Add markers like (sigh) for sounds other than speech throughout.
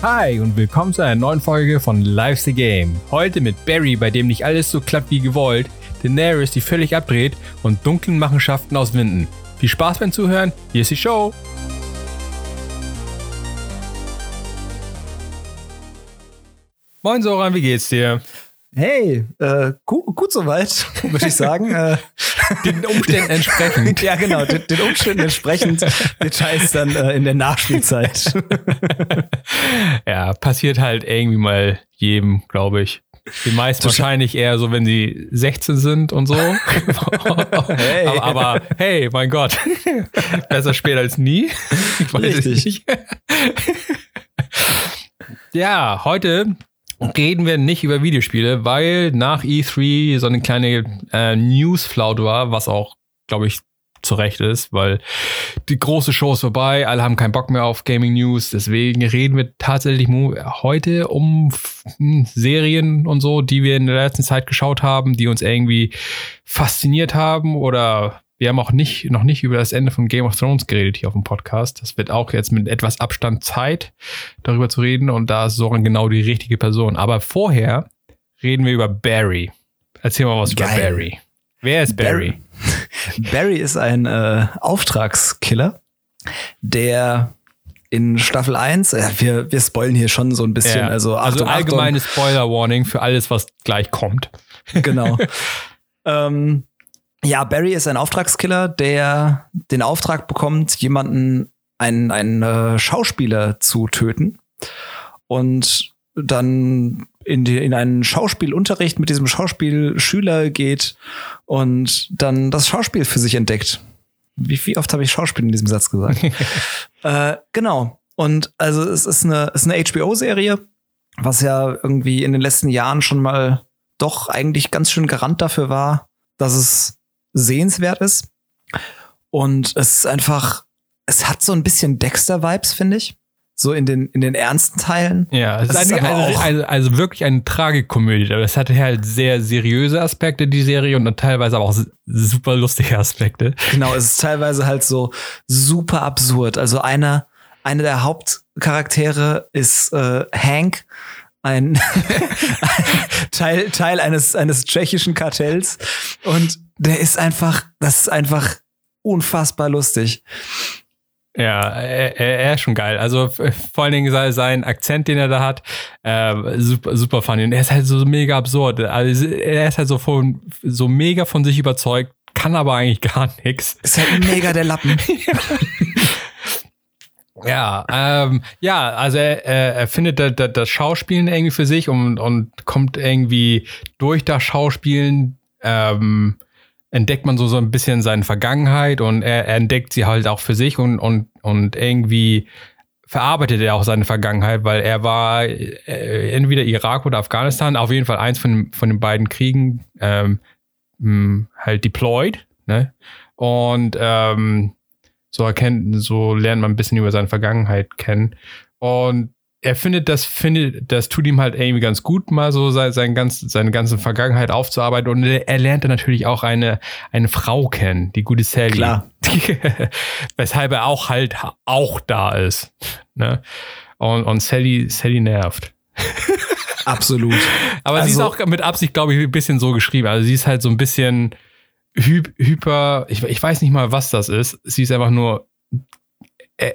Hi und willkommen zu einer neuen Folge von Life's the Game. Heute mit Barry, bei dem nicht alles so klappt wie gewollt, Daenerys, die völlig abdreht und dunklen Machenschaften aus Winden. Viel Spaß beim Zuhören, hier ist die Show! Moin Soran, wie geht's dir? Hey, äh, gut, gut soweit, (laughs) würde ich sagen. äh, Den Umständen entsprechend. (laughs) ja, genau, den, den Umständen entsprechend. Details dann äh, in der Nachspielzeit. (laughs) ja, passiert halt irgendwie mal jedem, glaube ich. Die meisten wahrscheinlich eher so, wenn sie 16 sind und so. hey. Aber, aber, hey, mein Gott. Besser spät als nie. Ich weiß Richtig. es nicht. ja, heute reden wir nicht über Videospiele, weil nach E3 so eine kleine äh, Newsflaut war, was auch, glaube ich, zu Recht ist, weil die große Show ist vorbei, alle haben keinen Bock mehr auf Gaming News, deswegen reden wir tatsächlich heute um hm, Serien und so, die wir in der letzten Zeit geschaut haben, die uns irgendwie fasziniert haben oder wir haben auch nicht, noch nicht über das Ende von Game of Thrones geredet hier auf dem Podcast. Das wird auch jetzt mit etwas Abstand Zeit, darüber zu reden und da ist Soren genau die richtige Person. Aber vorher reden wir über Barry. Erzähl mal was über Geil. Barry. Wer ist Barry? Barry (laughs) ist ein äh, Auftragskiller, der in Staffel 1, äh, wir, wir spoilen hier schon so ein bisschen, Ja, also, also Achtung, allgemeine Spoiler-Warning für alles, was gleich kommt. Genau. (laughs) ähm, ja, Barry ist ein Auftragskiller, der den Auftrag bekommt, jemanden, einen, einen äh, Schauspieler zu töten und dann in, die, in einen Schauspielunterricht mit diesem Schauspielschüler geht und dann das Schauspiel für sich entdeckt. Wie, wie oft habe ich Schauspiel in diesem Satz gesagt? (laughs) äh, genau. Und also es ist eine, es ist eine HBO-Serie, was ja irgendwie in den letzten Jahren schon mal doch eigentlich ganz schön garant dafür war, dass es sehenswert ist. Und es ist einfach, es hat so ein bisschen Dexter-Vibes, finde ich. So in den, in den ernsten Teilen. Ja, es Das ist, ist also, also, also wirklich eine Tragikomödie. Aber es hatte halt sehr seriöse Aspekte, die Serie, und dann teilweise aber auch super lustige Aspekte. Genau, es ist teilweise halt so super absurd. Also einer, einer der Hauptcharaktere ist äh, Hank, ein (laughs) Teil, Teil eines, eines tschechischen Kartells. Und der ist einfach, das ist einfach unfassbar lustig. Ja, er, er ist schon geil. Also vor allen Dingen sein, sein Akzent, den er da hat, äh, super, super funny. Und er ist halt so mega absurd. Also er ist halt so von, so mega von sich überzeugt, kann aber eigentlich (laughs) gar nichts. Ist halt mega der Lappen. (laughs) Ja, ähm, ja, also er, er, er findet das, das, das Schauspielen irgendwie für sich und, und kommt irgendwie durch das Schauspielen, ähm, entdeckt man so, so ein bisschen seine Vergangenheit und er, er entdeckt sie halt auch für sich und, und, und irgendwie verarbeitet er auch seine Vergangenheit, weil er war äh, entweder Irak oder Afghanistan, auf jeden Fall eins von, von den beiden Kriegen ähm, mh, halt deployed, ne? Und ähm, so erkennt, so lernt man ein bisschen über seine Vergangenheit kennen. Und er findet, das findet, das tut ihm halt irgendwie ganz gut, mal so sein, sein ganz, seine ganze Vergangenheit aufzuarbeiten. Und er er lernte natürlich auch eine, eine Frau kennen, die gute Sally. Klar. (laughs) Weshalb er auch halt auch da ist. Ne? Und, und Sally, Sally nervt. (laughs) Absolut. Aber sie ist Also- auch mit Absicht, glaube ich, ein bisschen so geschrieben. Also sie ist halt so ein bisschen hy hyper, ich, ich weiß nicht mal, was das ist. Sie ist einfach nur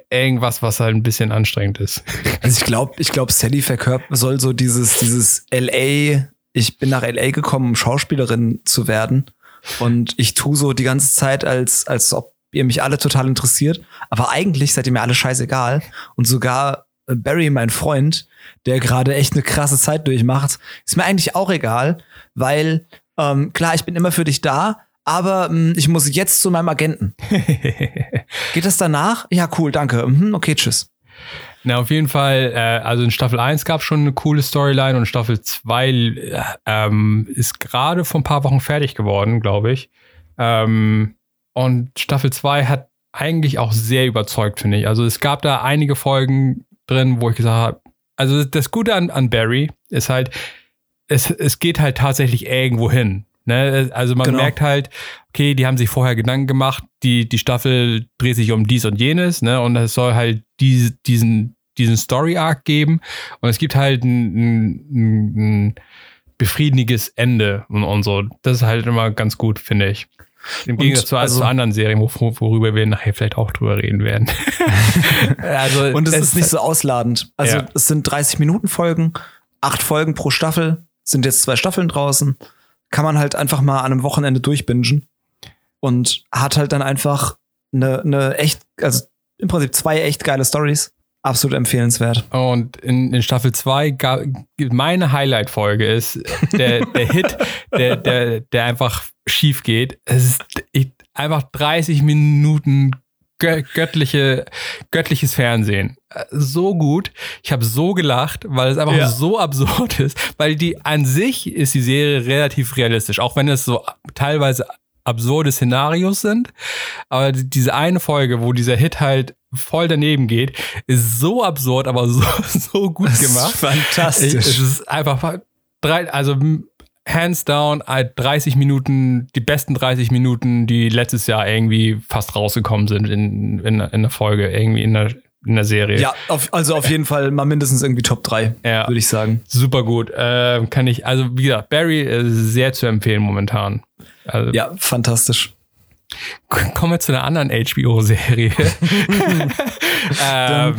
irgendwas, was halt ein bisschen anstrengend ist. (laughs) Also ich glaube, ich glaube, Sally verkörpert soll so dieses, dieses LA, ich bin nach LA gekommen, um Schauspielerin zu werden. Und ich tue so die ganze Zeit, als, als ob ihr mich alle total interessiert. Aber eigentlich seid ihr mir alle scheißegal. Und sogar äh, Barry, mein Freund, der gerade echt eine krasse Zeit durchmacht, ist mir eigentlich auch egal, weil ähm, klar, ich bin immer für dich da, aber ähm, ich muss jetzt zu meinem Agenten. (laughs) Geht das danach? Ja, cool, danke. Mhm, okay, tschüss. Na, auf jeden Fall, äh, also in Staffel 1 gab es schon eine coole Storyline und Staffel 2 äh, ähm, ist gerade vor ein paar Wochen fertig geworden, glaube ich. Ähm, und Staffel 2 hat eigentlich auch sehr überzeugt, finde ich. Also es gab da einige Folgen drin, wo ich gesagt habe, also das Gute an, an Barry ist halt, es, es geht halt tatsächlich irgendwo hin. Ne? Also man Genau. merkt halt, okay, die haben sich vorher Gedanken gemacht, die, die Staffel dreht sich um dies und jenes, ne? Und es soll halt diese, diesen, diesen Story-Arc geben und es gibt halt ein, ein, ein befriedigendes Ende und, und, so. Das ist halt immer ganz gut, finde ich. Im Gegensatz zu, also, zu anderen Serien, worüber wir nachher vielleicht auch drüber reden werden. (laughs) also, und es, es ist nicht so ausladend. Also ja. es sind 30 Minuten Folgen, acht Folgen pro Staffel, sind jetzt zwei Staffeln draußen. Kann man halt einfach mal an einem Wochenende durchbingen und hat halt dann einfach eine, eine echt, also im Prinzip zwei echt geile Stories. Absolut empfehlenswert. Und in, in Staffel 2, meine Highlight-Folge ist der, der Hit, der, der, der einfach schief geht. Es ist einfach 30 Minuten göttliche, göttliches Fernsehen. So gut. Ich habe so gelacht, weil es einfach ja. so absurd ist. Weil die an sich ist die Serie relativ realistisch, auch wenn es so teilweise absurde Szenarios sind. Aber diese eine Folge, wo dieser Hit halt voll daneben geht, ist so absurd, aber so, (laughs) so gut das gemacht. Ist fantastisch. Es ist einfach drei, also hands down 30 Minuten, die besten 30 Minuten, die letztes Jahr irgendwie fast rausgekommen sind in, in, in der Folge, irgendwie in der, in der Serie. Ja, auf, also auf jeden Fall mal mindestens irgendwie Top 3, ja. würde ich sagen. Super gut. Äh, kann ich, also wie gesagt, Barry ist sehr zu empfehlen momentan. Also, ja, fantastisch. Kommen wir zu einer anderen HBO-Serie. (laughs) (laughs) ähm,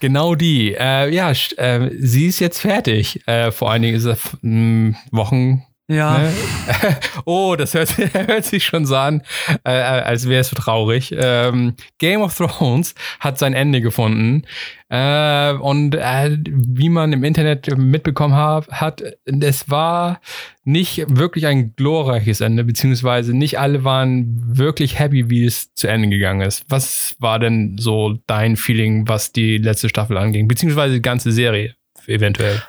genau die. Äh, ja, äh, sie ist jetzt fertig. Äh, vor einigen hm, Wochen ja. Ne? (laughs) oh, das hört, (laughs) hört, sich schon so an, äh, als wäre es so traurig. Ähm, Game of Thrones hat sein Ende gefunden. Äh, und äh, wie man im Internet mitbekommen hat, hat, es war nicht wirklich ein glorreiches Ende, beziehungsweise nicht alle waren wirklich happy, wie es zu Ende gegangen ist. Was war denn so dein Feeling, was die letzte Staffel anging, beziehungsweise die ganze Serie eventuell?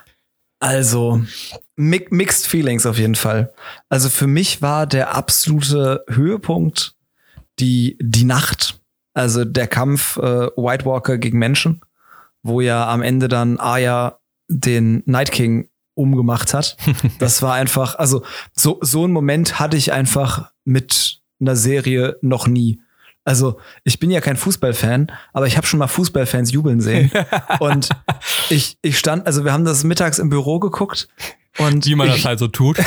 Also, mi mixed feelings auf jeden Fall. Also für mich war der absolute Höhepunkt die, die Nacht. Also der Kampf äh, White Walker gegen Menschen, wo ja am Ende dann Arya den Night King umgemacht hat. (laughs) Das war einfach, also so, so ein Moment hatte ich einfach mit einer Serie noch nie. Also, ich bin ja kein Fußballfan, aber ich habe schon mal Fußballfans jubeln sehen. (laughs) und ich, ich stand, also wir haben das mittags im Büro geguckt. Und Wie man ich, das halt so tut.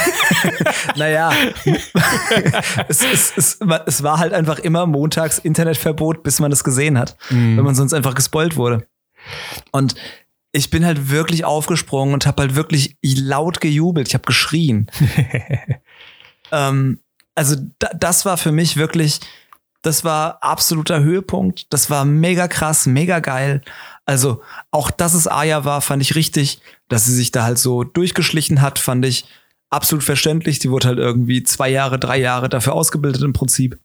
(laughs) naja, (laughs) es, es, es, es war halt einfach immer montags Internetverbot, bis man das gesehen hat, mm. wenn man sonst einfach gespoilt wurde. Und ich bin halt wirklich aufgesprungen und habe halt wirklich laut gejubelt. Ich habe geschrien. ähm, also da, das war für mich wirklich das war absoluter Höhepunkt. Das war mega krass, mega geil. Also auch, dass es Aya war, fand ich richtig. Dass sie sich da halt so durchgeschlichen hat, fand ich absolut verständlich. Die wurde halt irgendwie zwei Jahre, drei Jahre dafür ausgebildet im Prinzip.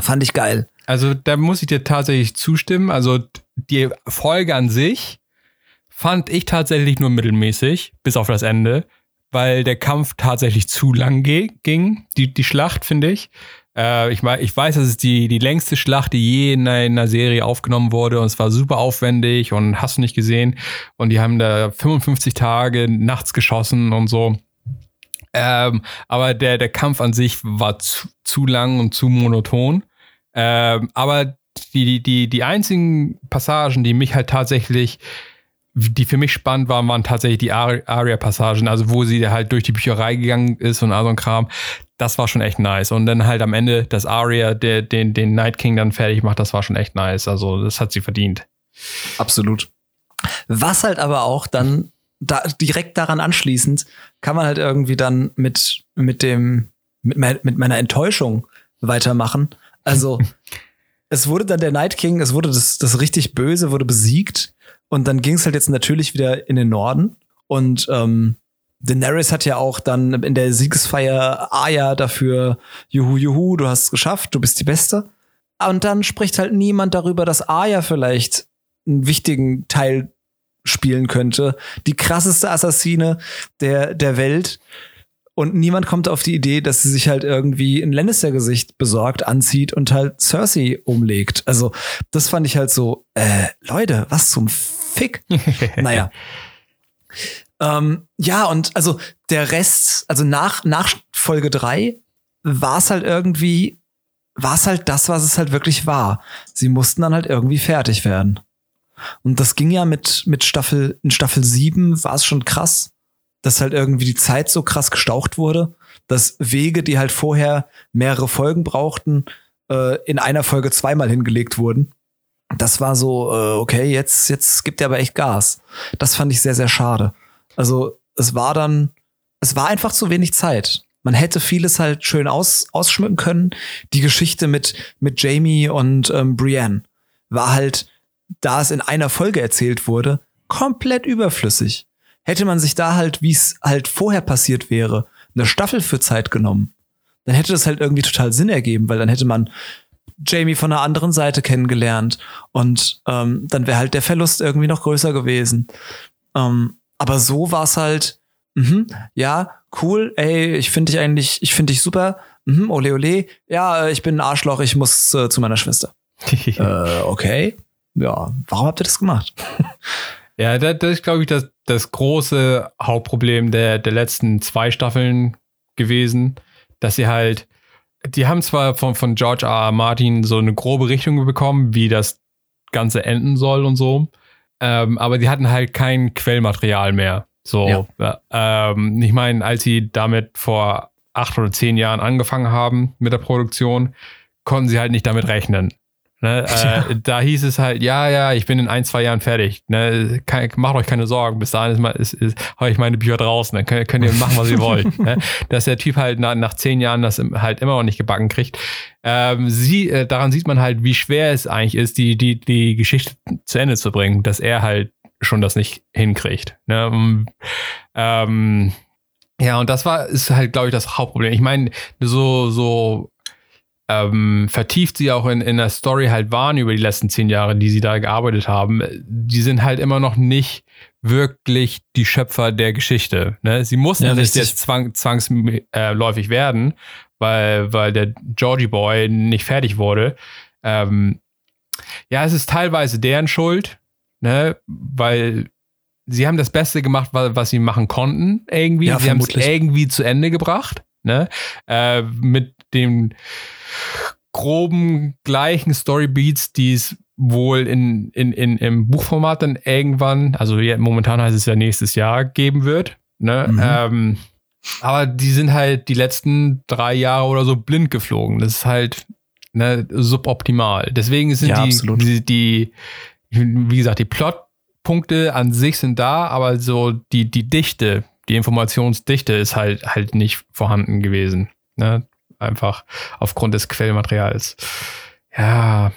Fand ich geil. Also da muss ich dir tatsächlich zustimmen. Also die Folge an sich fand ich tatsächlich nur mittelmäßig, bis auf das Ende, weil der Kampf tatsächlich zu lang ging. Die, die Schlacht, finde ich. Äh, ich, ich weiß, das ist die, die längste Schlacht, die je in einer, in einer Serie aufgenommen wurde und es war super aufwendig und hast du nicht gesehen. Und die haben da 55 Tage nachts geschossen und so. Ähm, aber der, der Kampf an sich war zu, zu lang und zu monoton. Ähm, aber die, die, die einzigen Passagen, die mich halt tatsächlich die für mich spannend waren, waren tatsächlich die Aria-Passagen, also wo sie halt durch die Bücherei gegangen ist und all so ein Kram. Das war schon echt nice. Und dann halt am Ende das Aria, der den, den Night King dann fertig macht, das war schon echt nice. Also das hat sie verdient. Absolut. Was halt aber auch dann da, direkt daran anschließend kann man halt irgendwie dann mit, mit dem, mit, mein, mit meiner Enttäuschung weitermachen. Also (laughs) es wurde dann der Night King, es wurde das, das richtig Böse, wurde besiegt und dann ging es halt jetzt natürlich wieder in den Norden. Und ähm, Daenerys hat ja auch dann in der Siegesfeier Aya dafür, juhu, juhu, du hast es geschafft, du bist die Beste. Und dann spricht halt niemand darüber, dass Aya vielleicht einen wichtigen Teil spielen könnte. Die krasseste Assassine der, der Welt. Und niemand kommt auf die Idee, dass sie sich halt irgendwie ein Lannister-Gesicht besorgt, anzieht und halt Cersei umlegt. Also, das fand ich halt so, äh, Leute, was zum Fick? naja. (laughs) Ähm, ja, und also der Rest, also nach, nach Folge 3 war es halt irgendwie war es halt das, was es halt wirklich war. Sie mussten dann halt irgendwie fertig werden. Und das ging ja mit, mit Staffel, in Staffel 7 war es schon krass, dass halt irgendwie die Zeit so krass gestaucht wurde, dass Wege, die halt vorher mehrere Folgen brauchten, äh, in einer Folge zweimal hingelegt wurden. Das war so, äh, okay, jetzt, jetzt gibt er aber echt Gas. Das fand ich sehr, sehr schade. Also es war dann, es war einfach zu wenig Zeit. Man hätte vieles halt schön aus, ausschmücken können. Die Geschichte mit, mit Jamie und ähm, Brienne war halt, da es in einer Folge erzählt wurde, komplett überflüssig. Hätte man sich da halt, wie es halt vorher passiert wäre, eine Staffel für Zeit genommen, dann hätte das halt irgendwie total Sinn ergeben, weil dann hätte man Jamie von der anderen Seite kennengelernt und ähm, dann wäre halt der Verlust irgendwie noch größer gewesen. Ähm, aber so war es halt, mh, ja, cool, ey, ich finde dich eigentlich, ich finde dich super, mhm, ole ole, ja, ich bin ein Arschloch, ich muss äh, zu meiner Schwester. (laughs) äh, okay, ja, warum habt ihr das gemacht? (laughs) ja, das, das ist, glaube ich, das, das große Hauptproblem der, der letzten zwei Staffeln gewesen, dass sie halt, die haben zwar von, von George R. R. Martin so eine grobe Richtung bekommen, wie das Ganze enden soll und so, ähm, aber die hatten halt kein Quellmaterial mehr. So, ja. ähm, ich meine, als sie damit vor acht oder zehn Jahren angefangen haben mit der Produktion, konnten sie halt nicht damit rechnen. Ne? Äh, (laughs) da hieß es halt, ja, ja, ich bin in ein, zwei Jahren fertig. Ne? Kann, macht euch keine Sorgen, bis dahin ist, mal, ist, ist, habe ich meine Bücher draußen, dann könnt, könnt ihr machen, was ihr (laughs) wollt. ne? Dass der Typ halt nach, nach zehn Jahren das halt immer noch nicht gebacken kriegt. Ähm, sie, äh, daran sieht man halt, wie schwer es eigentlich ist, die, die, die Geschichte zu Ende zu bringen, dass er halt schon das nicht hinkriegt. Ne? Ähm, ja, und das war, ist halt, glaube ich, das Hauptproblem. Ich meine, so, so ähm, vertieft sie auch in, in der Story halt waren über die letzten zehn Jahre, die sie da gearbeitet haben, die sind halt immer noch nicht wirklich die Schöpfer der Geschichte. Ne? Sie mussten ja, nicht jetzt zwang, zwangsläufig werden, weil, weil der Georgie Boy nicht fertig wurde. Ähm, ja, es ist teilweise deren Schuld, ne? weil sie haben das Beste gemacht, was sie machen konnten, irgendwie. Ja, sie haben es irgendwie zu Ende gebracht. Ne? Äh, mit dem groben gleichen Storybeats, die es wohl in, in, in, im Buchformat dann irgendwann, also ja, momentan heißt es ja nächstes Jahr, geben wird. Ne? Mhm. Ähm, aber die sind halt die letzten drei Jahre oder so blind geflogen. Das ist halt ne, suboptimal. Deswegen sind ja, die, die, die, wie gesagt, die Plotpunkte an sich sind da, aber so die, die Dichte, die Informationsdichte ist halt halt nicht vorhanden gewesen. Ne? Einfach aufgrund des Quellmaterials. Ja,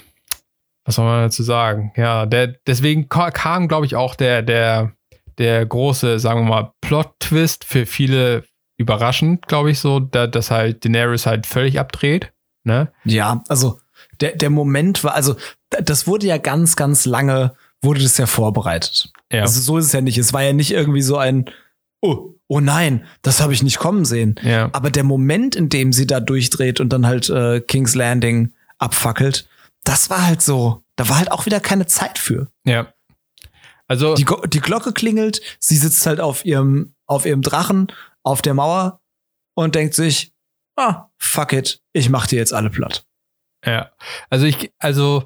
was soll man dazu sagen? Ja, der, deswegen kam, glaube ich, auch der, der, der große, sagen wir mal, Plot-Twist für viele überraschend, glaube ich, so, da, dass halt Daenerys halt völlig abdreht. Ne? Ja, also der, der Moment war, also das wurde ja ganz, ganz lange, wurde das ja vorbereitet. Ja. Also so ist es ja nicht. Es war ja nicht irgendwie so ein, oh, oh nein, das habe ich nicht kommen sehen. Ja. Aber der Moment, in dem sie da durchdreht und dann halt äh, King's Landing abfackelt, das war halt so, da war halt auch wieder keine Zeit für. Ja. Also die, die Glocke klingelt, sie sitzt halt auf ihrem auf ihrem Drachen auf der Mauer und denkt sich, ah, fuck it, ich mach dir jetzt alle platt. Ja. Also ich also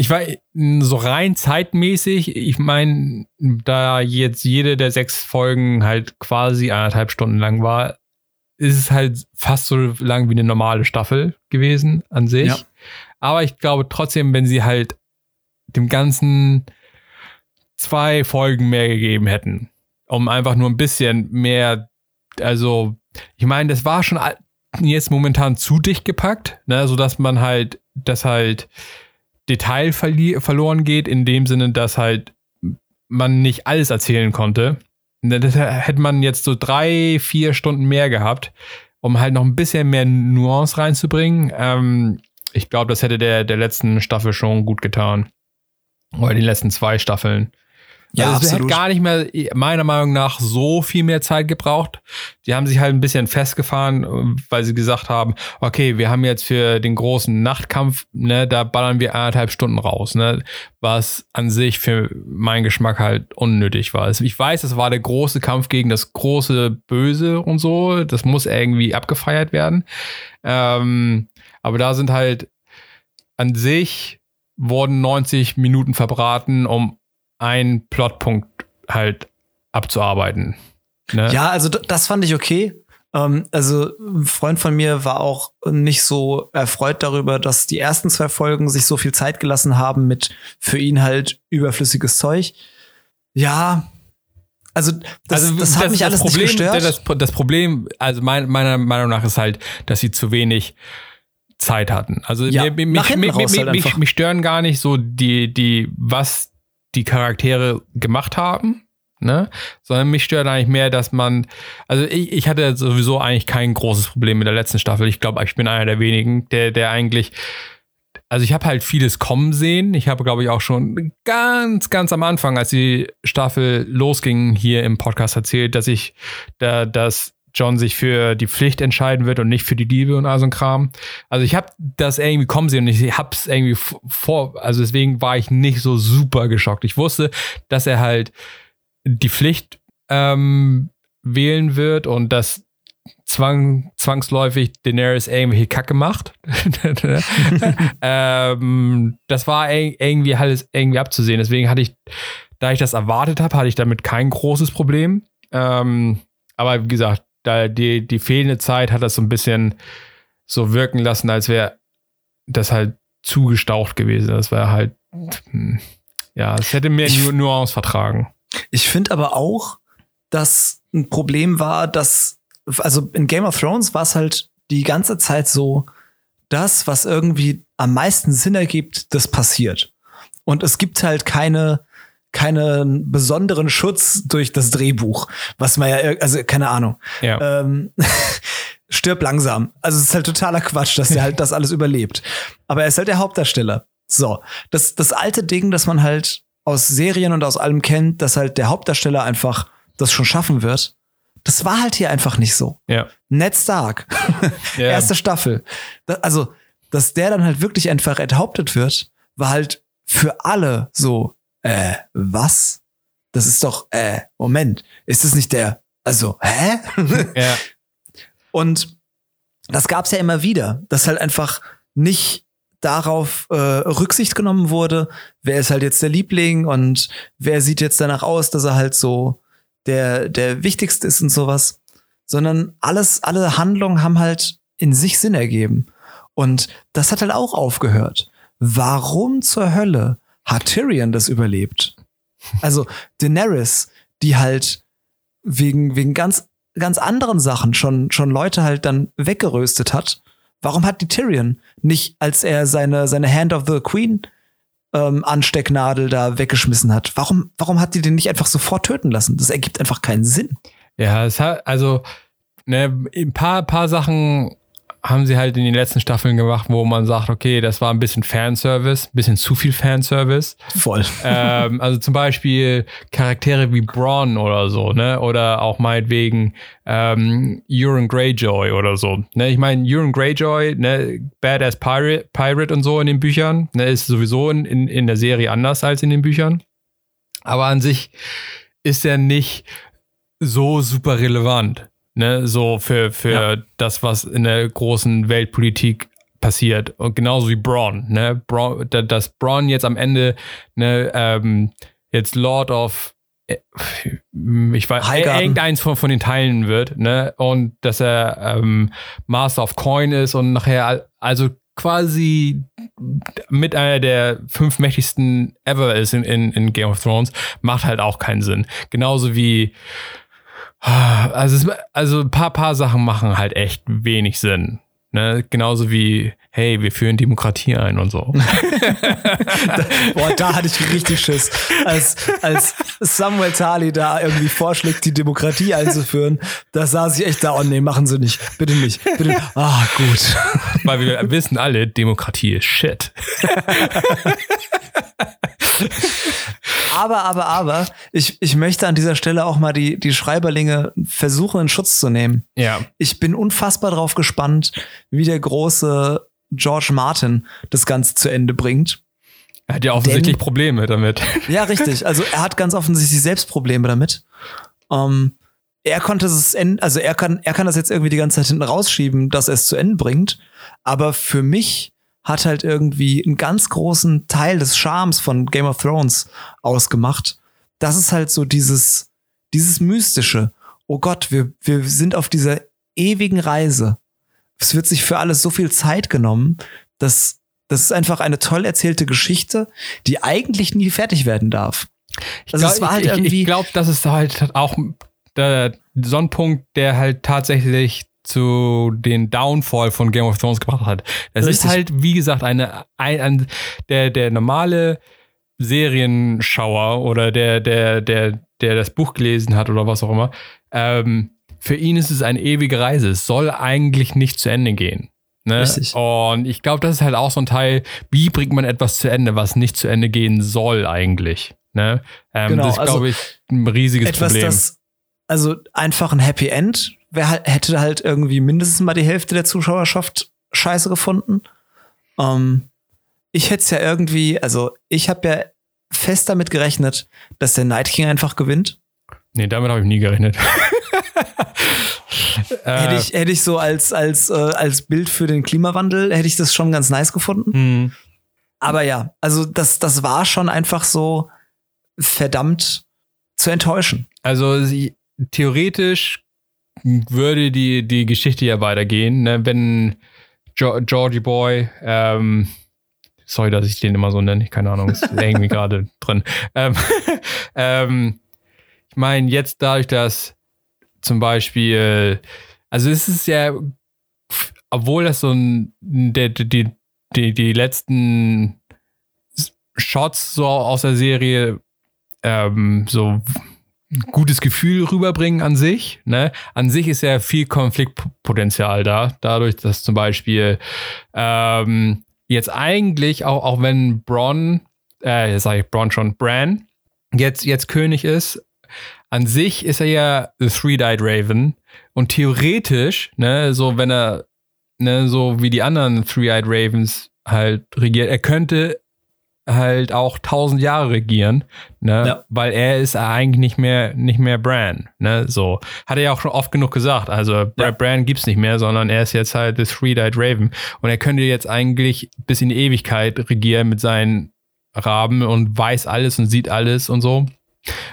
ich war so rein zeitmäßig, ich meine, da jetzt jede der sechs Folgen halt quasi anderthalb Stunden lang war, ist es halt fast so lang wie eine normale Staffel gewesen an sich. Ja. Aber ich glaube trotzdem, wenn sie halt dem Ganzen zwei Folgen mehr gegeben hätten, um einfach nur ein bisschen mehr, also ich meine, das war schon jetzt momentan zu dicht gepackt, ne, so dass man halt, das halt Detail verloren geht, in dem Sinne, dass halt man nicht alles erzählen konnte. Das hätte man jetzt so drei, vier Stunden mehr gehabt, um halt noch ein bisschen mehr Nuance reinzubringen. Ähm, ich glaube, das hätte der, der letzten Staffel schon gut getan. Oder die letzten zwei Staffeln. Ja, also es hätte gar nicht mehr, meiner Meinung nach, so viel mehr Zeit gebraucht. Die haben sich halt ein bisschen festgefahren, weil sie gesagt haben, okay, wir haben jetzt für den großen Nachtkampf, ne, da ballern wir anderthalb Stunden raus, ne, was an sich für meinen Geschmack halt unnötig war. Also ich weiß, es war der große Kampf gegen das große Böse und so, das muss irgendwie abgefeiert werden. Ähm, aber da sind halt an sich wurden 90 Minuten verbraten, um einen Plotpunkt halt abzuarbeiten. Ne? Ja, also das fand ich okay. Ähm, also ein Freund von mir war auch nicht so erfreut darüber, dass die ersten zwei Folgen sich so viel Zeit gelassen haben mit für ihn halt überflüssiges Zeug. Ja, also das, also das, das hat mich alles Problem, nicht gestört. Das, das Problem, also mein, meiner Meinung nach ist halt, dass sie zu wenig Zeit hatten. Also ja, mir, mich, mich, halt mich, mich, stören gar nicht so die, die, was die Charaktere gemacht haben, ne? Sondern mich stört eigentlich mehr, dass man, also ich, ich hatte sowieso eigentlich kein großes Problem mit der letzten Staffel. Ich glaube, ich bin einer der wenigen, der, der eigentlich, also ich habe halt vieles kommen sehen. Ich habe, glaube ich, auch schon ganz, ganz am Anfang, als die Staffel losging, hier im Podcast erzählt, dass ich da das John sich für die Pflicht entscheiden wird und nicht für die Liebe und all so ein Kram. Also ich habe das irgendwie kommen sehen und ich habe es irgendwie vor, also deswegen war ich nicht so super geschockt. Ich wusste, dass er halt die Pflicht ähm, wählen wird und dass zwang, zwangsläufig Daenerys irgendwelche Kacke macht. (laughs) ähm, das war irgendwie alles irgendwie abzusehen. Deswegen hatte ich, da ich das erwartet habe, hatte ich damit kein großes Problem. Ähm, aber wie gesagt, da die, die fehlende Zeit hat das so ein bisschen so wirken lassen, als wäre das halt zugestaucht gewesen. Das wäre halt, hm, ja, es hätte mir nur Nuance vertragen. Ich finde aber auch, dass ein Problem war, dass, also in Game of Thrones war es halt die ganze Zeit so, das, was irgendwie am meisten Sinn ergibt, das passiert. Und es gibt halt keine, keinen besonderen Schutz durch das Drehbuch, was man ja, also keine Ahnung. Ja. Ähm, (laughs) stirb langsam. Also es ist halt totaler Quatsch, dass der halt das alles überlebt. Aber er ist halt der Hauptdarsteller. So, das, das alte Ding, das man halt aus Serien und aus allem kennt, dass halt der Hauptdarsteller einfach das schon schaffen wird. Das war halt hier einfach nicht so. Ja. Ned Stark, (laughs) ja. erste Staffel. also, dass der dann halt wirklich einfach enthauptet wird, war halt für alle so äh, was? Das ist doch, äh, Moment, ist das nicht der, also, hä? (laughs) ja. Und das gab's ja immer wieder, dass halt einfach nicht darauf äh, Rücksicht genommen wurde, wer ist halt jetzt der Liebling und wer sieht jetzt danach aus, dass er halt so der, der Wichtigste ist und sowas, sondern alles, alle Handlungen haben halt in sich Sinn ergeben. Und das hat halt auch aufgehört. Warum zur Hölle hat Tyrion das überlebt. Also Daenerys, die halt wegen, wegen ganz, ganz anderen Sachen schon, schon Leute halt dann weggeröstet hat. Warum hat die Tyrion nicht, als er seine, seine Hand of the Queen ähm, Anstecknadel da weggeschmissen hat, warum, warum hat die den nicht einfach sofort töten lassen? Das ergibt einfach keinen Sinn. Ja, es hat, also, ne, ein paar, paar Sachen haben sie halt in den letzten Staffeln gemacht, wo man sagt, okay, das war ein bisschen Fanservice, ein bisschen zu viel Fanservice. Voll. Ähm, also zum Beispiel Charaktere wie Braun oder so, ne? Oder auch meinetwegen ähm, Euron Greyjoy oder so. Ne? Ich meine, Euron Greyjoy, ne, Badass Pirate, Pirate und so in den Büchern, ne, ist sowieso in, in, in der Serie anders als in den Büchern. Aber an sich ist er nicht so super relevant ne, so für, für ja. das, was in der großen Weltpolitik passiert. Und genauso wie Braun, ne? Braun, dass Braun jetzt am Ende, ne, ähm, jetzt Lord of äh, ich weiß, Highgarden. irgendeins von, von den Teilen wird, ne? Und dass er ähm, Master of Coin ist und nachher, also quasi mit einer der fünf mächtigsten ever ist in, in, in Game of Thrones, macht halt auch keinen Sinn. Genauso wie also, es, also ein paar, paar Sachen machen halt echt wenig Sinn. Ne? Genauso wie, hey, wir führen Demokratie ein und so. da, (laughs) boah, da hatte ich richtig Schiss. Als, als Samuel Tali da irgendwie vorschlägt, die Demokratie einzuführen, da saß ich echt da, oh nee, machen sie nicht. Bitte nicht. Bitte. Ah, gut. Weil wir wissen alle, Demokratie ist shit. (laughs) Aber, aber, aber, ich, ich möchte an dieser Stelle auch mal die, die Schreiberlinge versuchen, in Schutz zu nehmen. Ja. Ich bin unfassbar drauf gespannt, wie der große George Martin das Ganze zu Ende bringt. Er hat ja offensichtlich Denn, Probleme damit. (laughs) Ja, richtig. Also er hat ganz offensichtlich selbst Probleme damit. Ähm, er konnte es enden, also er kann, er kann das jetzt irgendwie die ganze Zeit hinten rausschieben, dass er es zu Ende bringt. Aber für mich hat halt irgendwie einen ganz großen Teil des Charmes von Game of Thrones ausgemacht. Das ist halt so dieses, dieses Mystische. Oh Gott, wir, wir sind auf dieser ewigen Reise. Es wird sich für alles so viel Zeit genommen, dass das ist einfach eine toll erzählte Geschichte, die eigentlich nie fertig werden darf. Also ich glaube, halt ich, ich glaube, das ist halt auch der, so ein Punkt, der halt tatsächlich zu den Downfall von Game of Thrones gebracht hat. Das Richtig. ist halt, wie gesagt, eine, ein, ein, der, der normale Serienschauer oder der, der, der, der das Buch gelesen hat oder was auch immer. Ähm, für ihn ist es eine ewige Reise. Es soll eigentlich nicht zu Ende gehen. Ne? Und ich glaube, das ist halt auch so ein Teil, wie bringt man etwas zu Ende, was nicht zu Ende gehen soll eigentlich. Ne? Ähm, genau, das ist, glaube also ich, ein riesiges etwas, Problem. Das, also einfach ein Happy End wer hätte halt irgendwie mindestens mal die Hälfte der Zuschauerschaft scheiße gefunden. Ähm, ich hätte es ja irgendwie, also ich habe ja fest damit gerechnet, dass der Night King einfach gewinnt. Nee, damit habe ich nie gerechnet. (laughs) hätte, ich, hätte ich so als, als, äh, als Bild für den Klimawandel, hätte ich das schon ganz nice gefunden. Mhm. Aber ja, also das, das war schon einfach so verdammt zu enttäuschen. Also sie, theoretisch würde die, die Geschichte ja weitergehen, ne? wenn jo Georgie Boy, ähm, sorry, dass ich den immer so nenne, keine Ahnung, ist irgendwie gerade (laughs) drin. Ähm, (laughs) ähm, ich meine, jetzt dadurch, dass zum Beispiel, also es ist ja, obwohl das so ein, die, die, die, die letzten Shots so aus der Serie ähm, so gutes Gefühl rüberbringen an sich. Ne? An sich ist ja viel Konfliktpotenzial da, dadurch, dass zum Beispiel ähm, jetzt eigentlich, auch, auch wenn Bronn, äh, jetzt sage ich Bronn schon, Bran, jetzt, jetzt König ist, an sich ist er ja The Three-Eyed Raven und theoretisch, ne, so wenn er, ne, so wie die anderen Three-Eyed Ravens halt regiert, er könnte halt auch tausend Jahre regieren, ne? Ja. Weil er ist eigentlich nicht mehr, nicht mehr Bran, ne? So. Hat er ja auch schon oft genug gesagt. Also ja. Bran gibt's nicht mehr, sondern er ist jetzt halt the Three-Eyed Raven. Und er könnte jetzt eigentlich bis in die Ewigkeit regieren mit seinen Raben und weiß alles und sieht alles und so.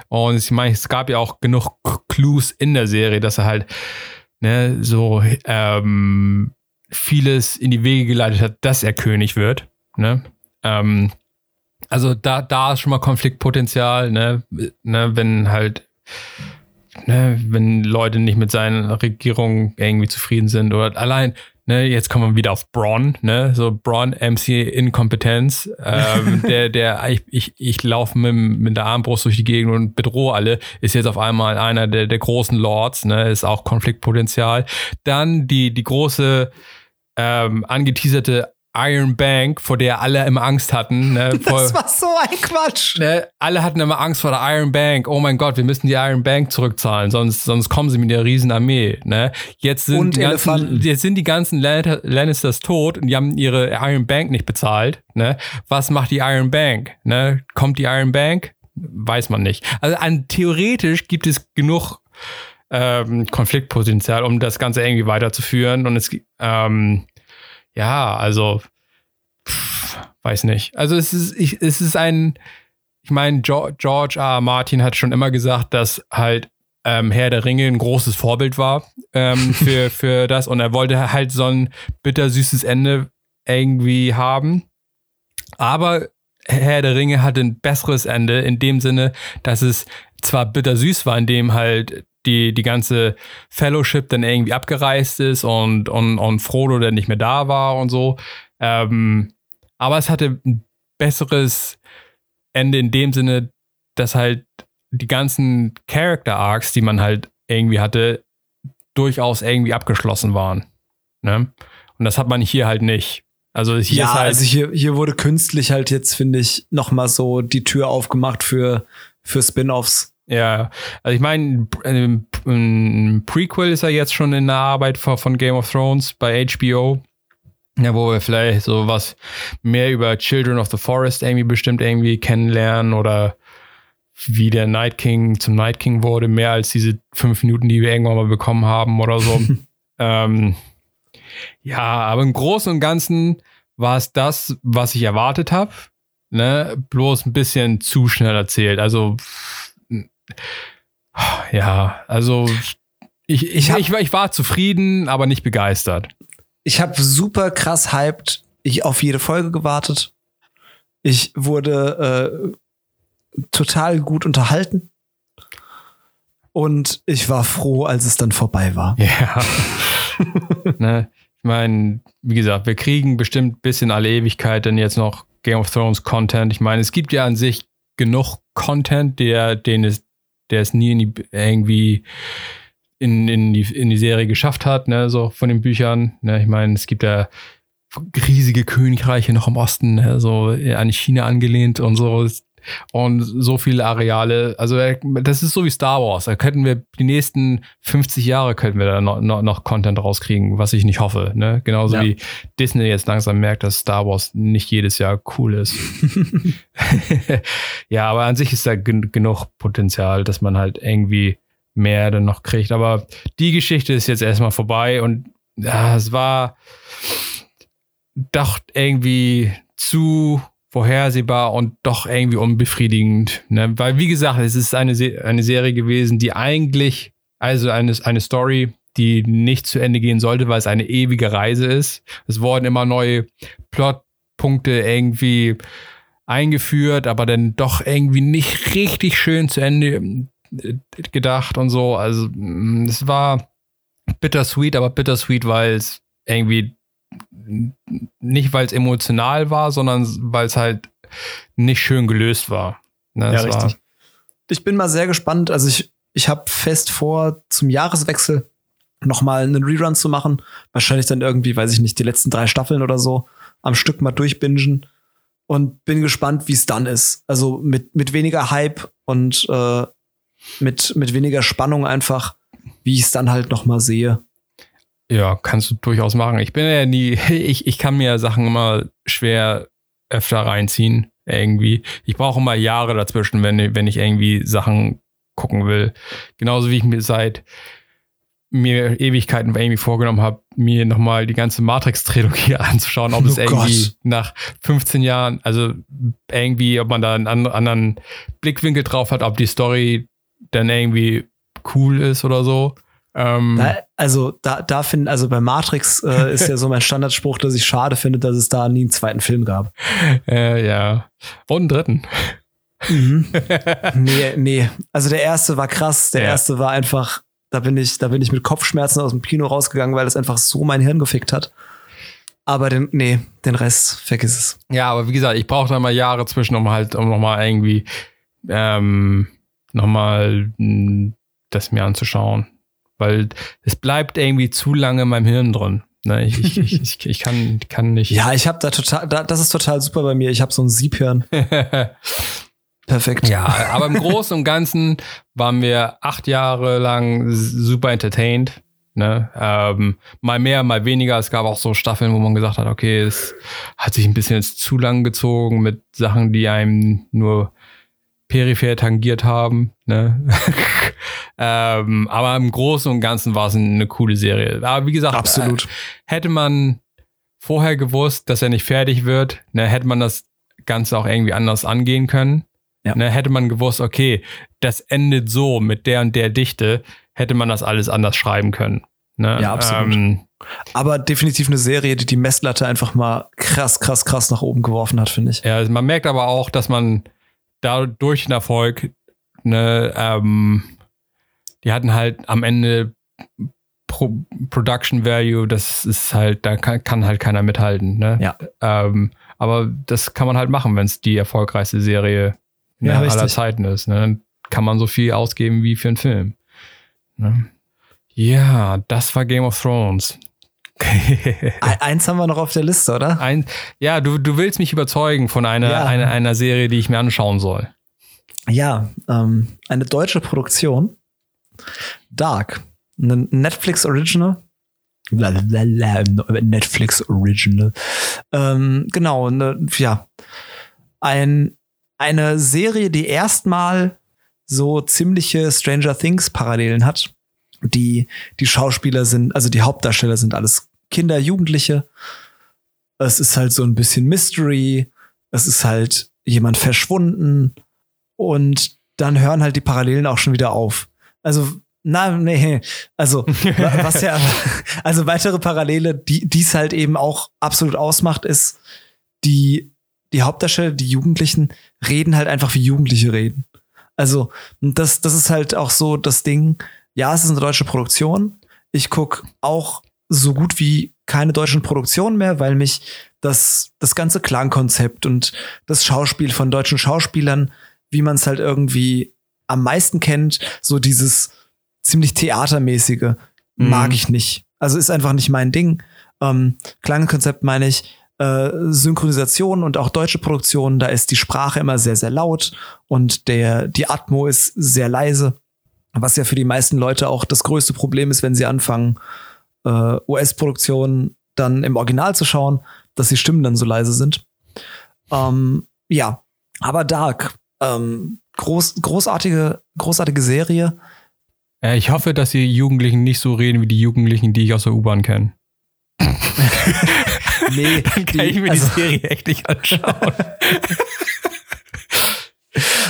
Und ich meine, es gab ja auch genug Clues in der Serie, dass er halt, ne, so, ähm, vieles in die Wege geleitet hat, dass er König wird, ne? Ähm, also da, da ist schon mal Konfliktpotenzial, ne, ne wenn halt, ne, wenn Leute nicht mit seiner Regierung irgendwie zufrieden sind oder allein, ne, jetzt kommen wir wieder auf Braun, ne, so Braun, MC Inkompetenz, ähm, (laughs) der, der, ich, ich, ich laufe mit, mit der Armbrust durch die Gegend und bedrohe alle, ist jetzt auf einmal einer der, der großen Lords, ne, ist auch Konfliktpotenzial. Dann die, die große, ähm, angeteaserte Iron Bank, vor der alle immer Angst hatten. Ne, (laughs) vor, das war so ein Quatsch. Ne, alle hatten immer Angst vor der Iron Bank. Oh mein Gott, wir müssen die Iron Bank zurückzahlen, sonst, sonst kommen sie mit der Riesenarmee. Ne? Jetzt, sind die ganzen, jetzt sind die ganzen Lannisters tot und die haben ihre Iron Bank nicht bezahlt. Ne? Was macht die Iron Bank? Ne? Kommt die Iron Bank? Weiß man nicht. Also an, theoretisch gibt es genug ähm, Konfliktpotenzial, um das Ganze irgendwie weiterzuführen. Und es ähm, ja, also pff, weiß nicht. Also es ist, ich, es ist ein, ich meine, George, R. Martin hat schon immer gesagt, dass halt ähm, Herr der Ringe ein großes Vorbild war ähm, (laughs) für, für das und er wollte halt so ein bittersüßes Ende irgendwie haben. Aber Herr der Ringe hatte ein besseres Ende in dem Sinne, dass es zwar bittersüß war, in dem halt die, die ganze Fellowship dann irgendwie abgereist ist und, und, und Frodo dann nicht mehr da war und so. Ähm, aber es hatte ein besseres Ende in dem Sinne, dass halt die ganzen Character Arcs, die man halt irgendwie hatte, durchaus irgendwie abgeschlossen waren. Ne? Und das hat man hier halt nicht. Also hier ja, ist halt, also hier, hier wurde künstlich halt jetzt, finde ich, noch mal so die Tür aufgemacht für, für Spin-offs. Ja, also ich meine, ein ein Prequel ist ja jetzt schon in der Arbeit von von Game of Thrones bei HBO. Ja, wo wir vielleicht so was mehr über Children of the Forest irgendwie bestimmt irgendwie kennenlernen oder wie der Night King zum Night King wurde, mehr als diese fünf Minuten, die wir irgendwann mal bekommen haben oder so. (laughs) ähm, ja, aber im Großen und Ganzen war es das, was ich erwartet habe. Ne? Bloß ein bisschen zu schnell erzählt. Also, ja, also ich, ich, Ich hab- ich, war, ich war zufrieden, aber nicht begeistert. Ich habe super krass hyped ich auf jede Folge gewartet. Ich wurde äh, total gut unterhalten. Und ich war froh, als es dann vorbei war. Ja. (laughs) ne? Ich meine, wie gesagt, wir kriegen bestimmt bis in alle Ewigkeit dann jetzt noch Game of Thrones Content. Ich meine, es gibt ja an sich genug Content, der, den es, der es nie in die, irgendwie in, in, die, in die Serie geschafft hat, ne, so von den Büchern. Ne? Ich meine, es gibt ja riesige Königreiche noch im Osten, ne, so an China angelehnt und so. Und so viele Areale. Also, äh, das ist so wie Star Wars. Da könnten wir die nächsten 50 Jahre könnten wir da noch, noch, noch Content rauskriegen, was ich nicht hoffe. Ne? Genauso Ja. wie Disney jetzt langsam merkt, dass Star Wars nicht jedes Jahr cool ist. (laughs) (laughs) ja, aber an sich ist da gen genug Potenzial, dass man halt irgendwie mehr dann noch kriegt. Aber die Geschichte ist jetzt erstmal vorbei und ja, es war doch irgendwie zu vorhersehbar und doch irgendwie unbefriedigend. Ne? Weil, wie gesagt, es ist eine, Se eine Serie gewesen, die eigentlich, also eine, eine Story, die nicht zu Ende gehen sollte, weil es eine ewige Reise ist. Es wurden immer neue Plotpunkte irgendwie eingeführt, aber dann doch irgendwie nicht richtig schön zu Ende äh, gedacht und so. Also mm, es war bittersweet, aber bittersweet, weil es irgendwie nicht, weil es emotional war, sondern weil es halt nicht schön gelöst war. Ne, Ja, war- richtig. Ich bin mal sehr gespannt. Also ich, ich habe fest vor, zum Jahreswechsel noch mal einen Rerun zu machen. Wahrscheinlich dann irgendwie, weiß ich nicht, die letzten drei Staffeln oder so am Stück mal durchbingen. Und bin gespannt, wie es dann ist. Also mit, mit weniger Hype und äh, mit, mit weniger Spannung einfach, wie ich es dann halt noch mal sehe. Ja, kannst du durchaus machen. Ich bin ja nie, (laughs) ich, ich kann mir Sachen immer schwer öfter reinziehen, irgendwie. Ich brauche immer Jahre dazwischen, wenn, wenn ich irgendwie Sachen gucken will. Genauso wie ich mir seit mir Ewigkeiten irgendwie vorgenommen habe, mir nochmal die ganze Matrix-Trilogie (laughs) anzuschauen, ob Oh es irgendwie Gott. nach 15 Jahren, also irgendwie, ob man da einen an- anderen Blickwinkel drauf hat, ob die Story dann irgendwie cool ist oder so. Ähm, Da, also da, da finden, also bei Matrix äh, ist ja so mein Standardspruch, dass ich schade finde, dass es da nie einen zweiten Film gab. (laughs) Äh, ja. Und einen dritten. Mhm. (laughs) nee, nee. Also der erste war krass. Der Ja. erste war einfach, da bin ich, da bin ich mit Kopfschmerzen aus dem Kino rausgegangen, weil es einfach so mein Hirn gefickt hat. Aber den, nee, den Rest, vergiss es. Ja, aber wie gesagt, ich brauche da mal Jahre zwischen, um halt, um nochmal irgendwie ähm, nochmal mh, das mir anzuschauen. Weil es bleibt irgendwie zu lange in meinem Hirn drin. Ne, ich, ich, ich, ich, kann, kann nicht. Ja, ich habe da total, da, das ist total super bei mir. Ich habe so ein Siebhirn. (laughs) Perfekt. Ja, aber im Großen und Ganzen waren wir acht Jahre lang super entertained. Ne? Ähm, mal mehr, mal weniger. Es gab auch so Staffeln, wo man gesagt hat, okay, es hat sich ein bisschen jetzt zu lang gezogen mit Sachen, die einem nur peripher tangiert haben. Ne? (laughs) ähm, aber im Großen und Ganzen war es eine coole Serie. Aber wie gesagt, Absolut. äh, hätte man vorher gewusst, dass er nicht fertig wird, ne, hätte man das Ganze auch irgendwie anders angehen können. Ja. Ne, hätte man gewusst, okay, das endet so mit der und der Dichte, hätte man das alles anders schreiben können. Ne? Ja, absolut. Ähm, Aber definitiv eine Serie, die die Messlatte einfach mal krass, krass, krass nach oben geworfen hat, finde ich. ja, also man merkt aber auch, dass man dadurch den Erfolg, ne, ähm, die hatten halt am Ende Pro Production Value, das ist halt, da kann, kann halt keiner mithalten. Ne? Ja. Ähm, aber das kann man halt machen, wenn es die erfolgreichste Serie ne, Ja, aller. Zeiten ist. Ne? Dann kann man so viel ausgeben wie für einen Film. Ne? Ja, das war Game of Thrones. Eins haben wir noch auf der Liste, oder? Ein, ja, du, du willst mich überzeugen von einer, ja. einer, einer Serie, die ich mir anschauen soll. Ja, ähm, eine deutsche Produktion. Dark. Ein Netflix Original. Netflix Original. Ähm, genau, ne, ja. Ein, eine Serie, die erstmal so ziemliche Stranger Things Parallelen hat. Die, die Schauspieler sind, also die Hauptdarsteller sind alles Kinder, Jugendliche. Es ist halt so ein bisschen Mystery. Es ist halt jemand verschwunden. Und dann hören halt die Parallelen auch schon wieder auf. Also, na, nee, also, (laughs) was ja, also weitere Parallele, die dies halt eben auch absolut ausmacht, ist, die, die Hauptdarsteller, die Jugendlichen, reden halt einfach wie Jugendliche reden. Also, das, das ist halt auch so das Ding. Ja, es ist eine deutsche Produktion. Ich gucke auch so gut wie keine deutschen Produktionen mehr, weil mich das, das ganze Klangkonzept und das Schauspiel von deutschen Schauspielern, wie man es halt irgendwie am meisten kennt, so dieses ziemlich theatermäßige, mhm. mag ich nicht. Also ist einfach nicht mein Ding. Ähm, Klangkonzept meine ich, äh, Synchronisation und auch deutsche Produktionen, da ist die Sprache immer sehr, sehr laut und der, die Atmo ist sehr leise, was ja für die meisten Leute auch das größte Problem ist, wenn sie anfangen, äh, US-Produktionen dann im Original zu schauen, dass die Stimmen dann so leise sind. Ähm, ja, aber Dark, ähm, groß, großartige, großartige Serie. Ich hoffe, dass die Jugendlichen nicht so reden wie die Jugendlichen, die ich aus der U-Bahn kenne. (laughs) nee, (laughs) dann kann die, ich mir also, die Serie echt nicht anschauen. (laughs)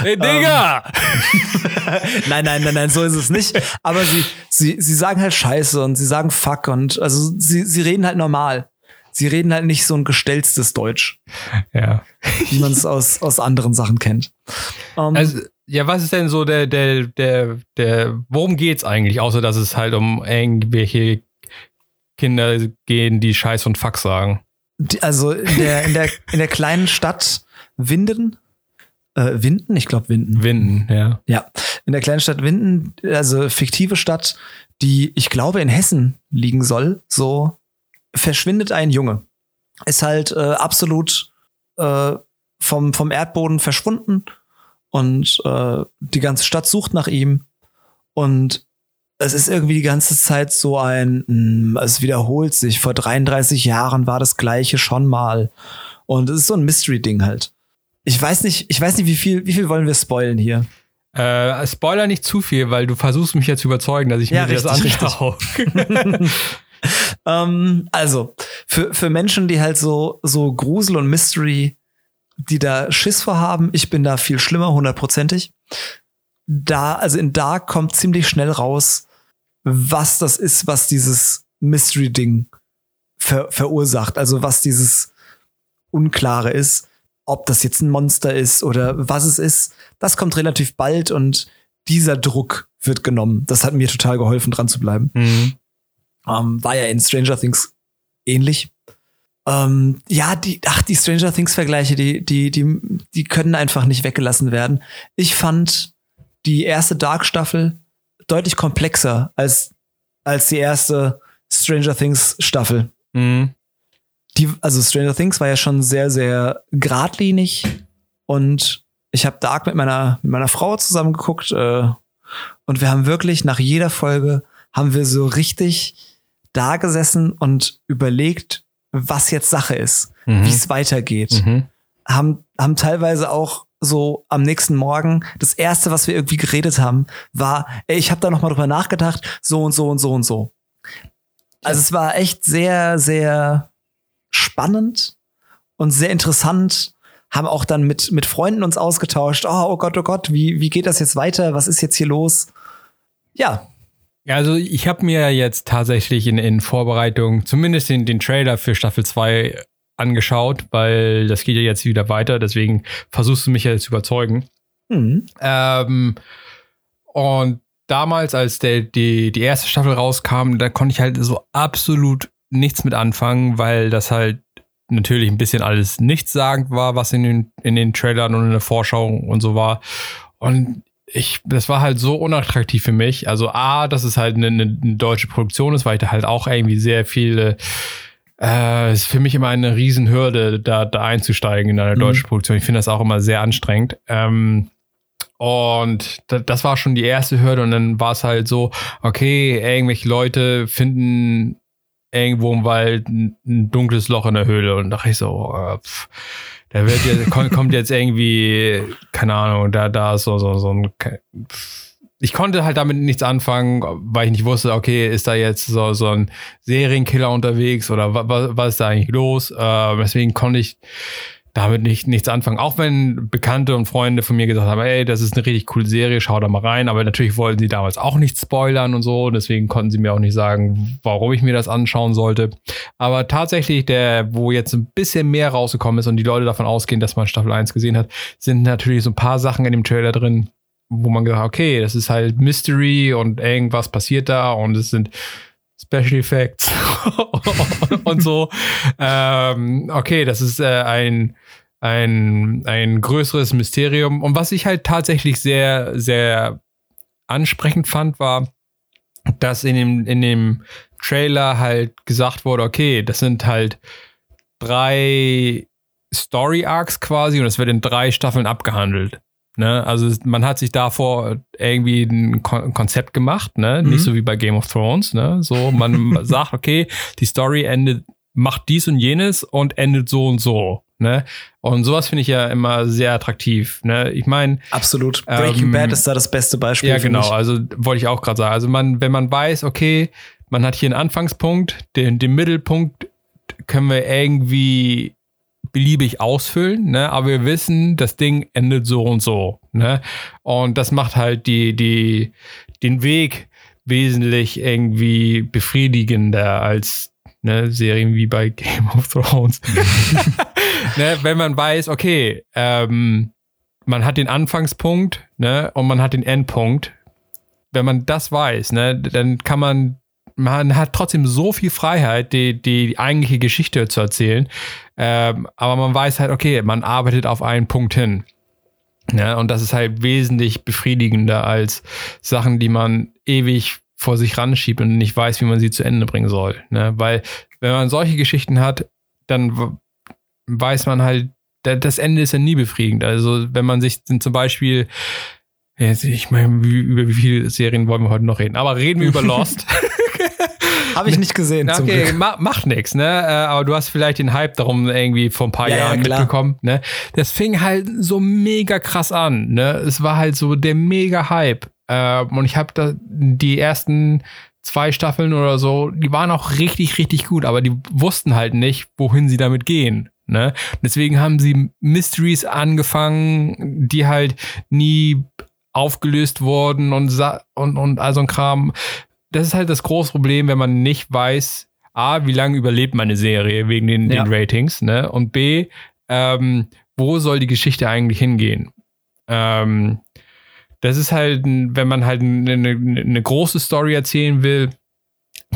Hey, Digga! (laughs) nein, nein, nein, nein, so ist es nicht. Aber sie, sie, sie sagen halt Scheiße und sie sagen Fuck und also sie, sie reden halt normal. Sie reden halt nicht so ein gestelztes Deutsch. Ja. Wie man es aus, aus anderen Sachen kennt. Um, ähm, also, ja, was ist denn so der, der, der, der, worum geht's eigentlich, außer dass es halt um irgendwelche Kinder gehen, die Scheiß und Fuck sagen? Die, also in der, in, der, in der kleinen Stadt Winden, äh, Winden, ich glaube Winden. Winden, ja. Ja, in der kleinen Stadt Winden, also fiktive Stadt, die ich glaube in Hessen liegen soll, so verschwindet ein Junge. Ist halt äh, absolut äh, vom, vom Erdboden verschwunden und äh, die ganze Stadt sucht nach ihm und es ist irgendwie die ganze Zeit so ein, mh, es wiederholt sich. Vor 33 Jahren war das Gleiche schon mal. Und es ist so ein Mystery-Ding halt. Ich weiß nicht, ich weiß nicht, wie viel, wie viel wollen wir spoilen hier? Äh, Spoiler nicht zu viel, weil du versuchst mich jetzt zu überzeugen, dass ich ja, mir richtig, das anschaue. (laughs) ähm, also, für, für Menschen, die halt so, so Grusel und Mystery, die da Schiss vorhaben, ich bin da viel schlimmer, hundertprozentig da, also in Dark kommt ziemlich schnell raus, was das ist, was dieses Mystery-Ding ver verursacht. Also was dieses Unklare ist, ob das jetzt ein Monster ist oder was es ist. Das kommt relativ bald und dieser Druck wird genommen. Das hat mir total geholfen, dran zu bleiben. Mhm. Ähm, war ja in Stranger Things ähnlich. Ähm, ja, die, ach, die Stranger Things-Vergleiche, die, die, die, die können einfach nicht weggelassen werden. Ich fand die erste Dark-Staffel deutlich komplexer als, als die erste Stranger Things-Staffel. Mhm. Die, also Stranger Things war ja schon sehr, sehr geradlinig und ich habe Dark mit meiner, mit meiner Frau zusammen geguckt äh, und wir haben wirklich nach jeder Folge haben wir so richtig da gesessen und überlegt, was jetzt Sache ist, mhm. wie es weitergeht. Mhm. Haben, haben teilweise auch so am nächsten Morgen, das erste, was wir irgendwie geredet haben, war, ey, ich habe da noch mal drüber nachgedacht, so und so und so und so. Also es war echt sehr, sehr spannend und sehr interessant. Haben auch dann mit, mit Freunden uns ausgetauscht. Oh, oh Gott, oh Gott, wie, wie geht das jetzt weiter? Was ist jetzt hier los? Ja. Also ich habe mir jetzt tatsächlich in, in Vorbereitung zumindest den, den Trailer für Staffel 2 angeschaut, weil das geht ja jetzt wieder weiter, deswegen versuchst du mich ja jetzt zu überzeugen. Mhm. Ähm, und damals, als der, die, die erste Staffel rauskam, da konnte ich halt so absolut nichts mit anfangen, weil das halt natürlich ein bisschen alles nichtssagend war, was in den, in den Trailern und in der Vorschau und so war. Und ich, das war halt so unattraktiv für mich. Also A, dass es halt eine, eine deutsche Produktion ist, weil ich da halt auch irgendwie sehr viele äh, ist für mich immer eine Riesenhürde, da, da einzusteigen in eine mhm. deutsche Produktion. Ich finde das auch immer sehr anstrengend. Ähm, und das war schon die erste Hürde. Und dann war es halt so, okay, irgendwelche Leute finden irgendwo im Wald ein, ein dunkles Loch in der Höhle. Und da dachte ich so, äh, pff, da wird jetzt, (laughs) kommt jetzt irgendwie, keine Ahnung, da, da ist so, so, so ein. Ich konnte halt damit nichts anfangen, weil ich nicht wusste, okay, ist da jetzt so, so ein Serienkiller unterwegs oder was, was ist da eigentlich los? Äh, deswegen konnte ich damit nicht, nichts anfangen. Auch wenn Bekannte und Freunde von mir gesagt haben, ey, das ist eine richtig coole Serie, schau da mal rein. Aber natürlich wollten sie damals auch nicht spoilern und so. Deswegen konnten sie mir auch nicht sagen, warum ich mir das anschauen sollte. Aber tatsächlich, der, wo jetzt ein bisschen mehr rausgekommen ist und die Leute davon ausgehen, dass man Staffel 1 gesehen hat, sind natürlich so ein paar Sachen in dem Trailer drin, wo man gesagt hat, okay, das ist halt Mystery und irgendwas passiert da und es sind Special Effects (laughs) und so. ähm, okay, das ist äh, ein, ein, ein größeres Mysterium. Und was ich halt tatsächlich sehr, sehr ansprechend fand, war, dass in dem, in dem Trailer halt gesagt wurde, okay, das sind halt drei Story Arcs quasi und es wird in drei Staffeln abgehandelt. Ne? Also man hat sich davor irgendwie ein Kon Konzept gemacht, ne? Mhm. Nicht so wie bei Game of Thrones, ne? So, man (laughs) sagt, okay, die Story endet, macht dies und jenes und endet so und so. Ne? Und sowas finde ich ja immer sehr attraktiv. Ne? Ich meine. Absolut. Breaking ähm, Bad ist da das beste Beispiel. Ja, genau. Also wollte ich auch gerade sagen. Also man, wenn man weiß, okay, man hat hier einen Anfangspunkt, den, den Mittelpunkt können wir irgendwie beliebig ausfüllen, ne? aber wir wissen, das Ding endet so und so. Ne? Und das macht halt die, die, den Weg wesentlich irgendwie befriedigender als ne, Serien wie bei Game of Thrones. (laughs) (laughs) ne? Wenn man weiß, okay, ähm, man hat den Anfangspunkt ne, und man hat den Endpunkt. Wenn man das weiß, ne, dann kann man man hat trotzdem so viel Freiheit, die, die eigentliche Geschichte zu erzählen. Ähm, aber man weiß halt, okay, man arbeitet auf einen Punkt hin. Ja, und das ist halt wesentlich befriedigender als Sachen, die man ewig vor sich ranschiebt und nicht weiß, wie man sie zu Ende bringen soll. Ne? Weil wenn man solche Geschichten hat, dann weiß man halt, das Ende ist ja nie befriedigend. Also wenn man sich zum Beispiel, ich meine, über wie viele Serien wollen wir heute noch reden? Aber reden wir über (laughs) Lost. Habe ich nicht gesehen. Okay, ma macht nichts, ne? Äh, aber du hast vielleicht den Hype darum irgendwie vor ein paar ja, Jahren ja, mitbekommen, ne? Das fing halt so mega krass an, ne? Es war halt so der mega Hype. Ähm, und ich habe da die ersten zwei Staffeln oder so, die waren auch richtig, richtig gut, aber die wussten halt nicht, wohin sie damit gehen. Ne? Deswegen haben sie Mysteries angefangen, die halt nie aufgelöst wurden und, und, und all so ein Kram das ist halt das große Problem, wenn man nicht weiß, A, wie lange überlebt meine Serie wegen den, ja. den Ratings, ne? Und B, ähm, wo soll die Geschichte eigentlich hingehen? Ähm, das ist halt, wenn man halt eine, eine, große Story erzählen will,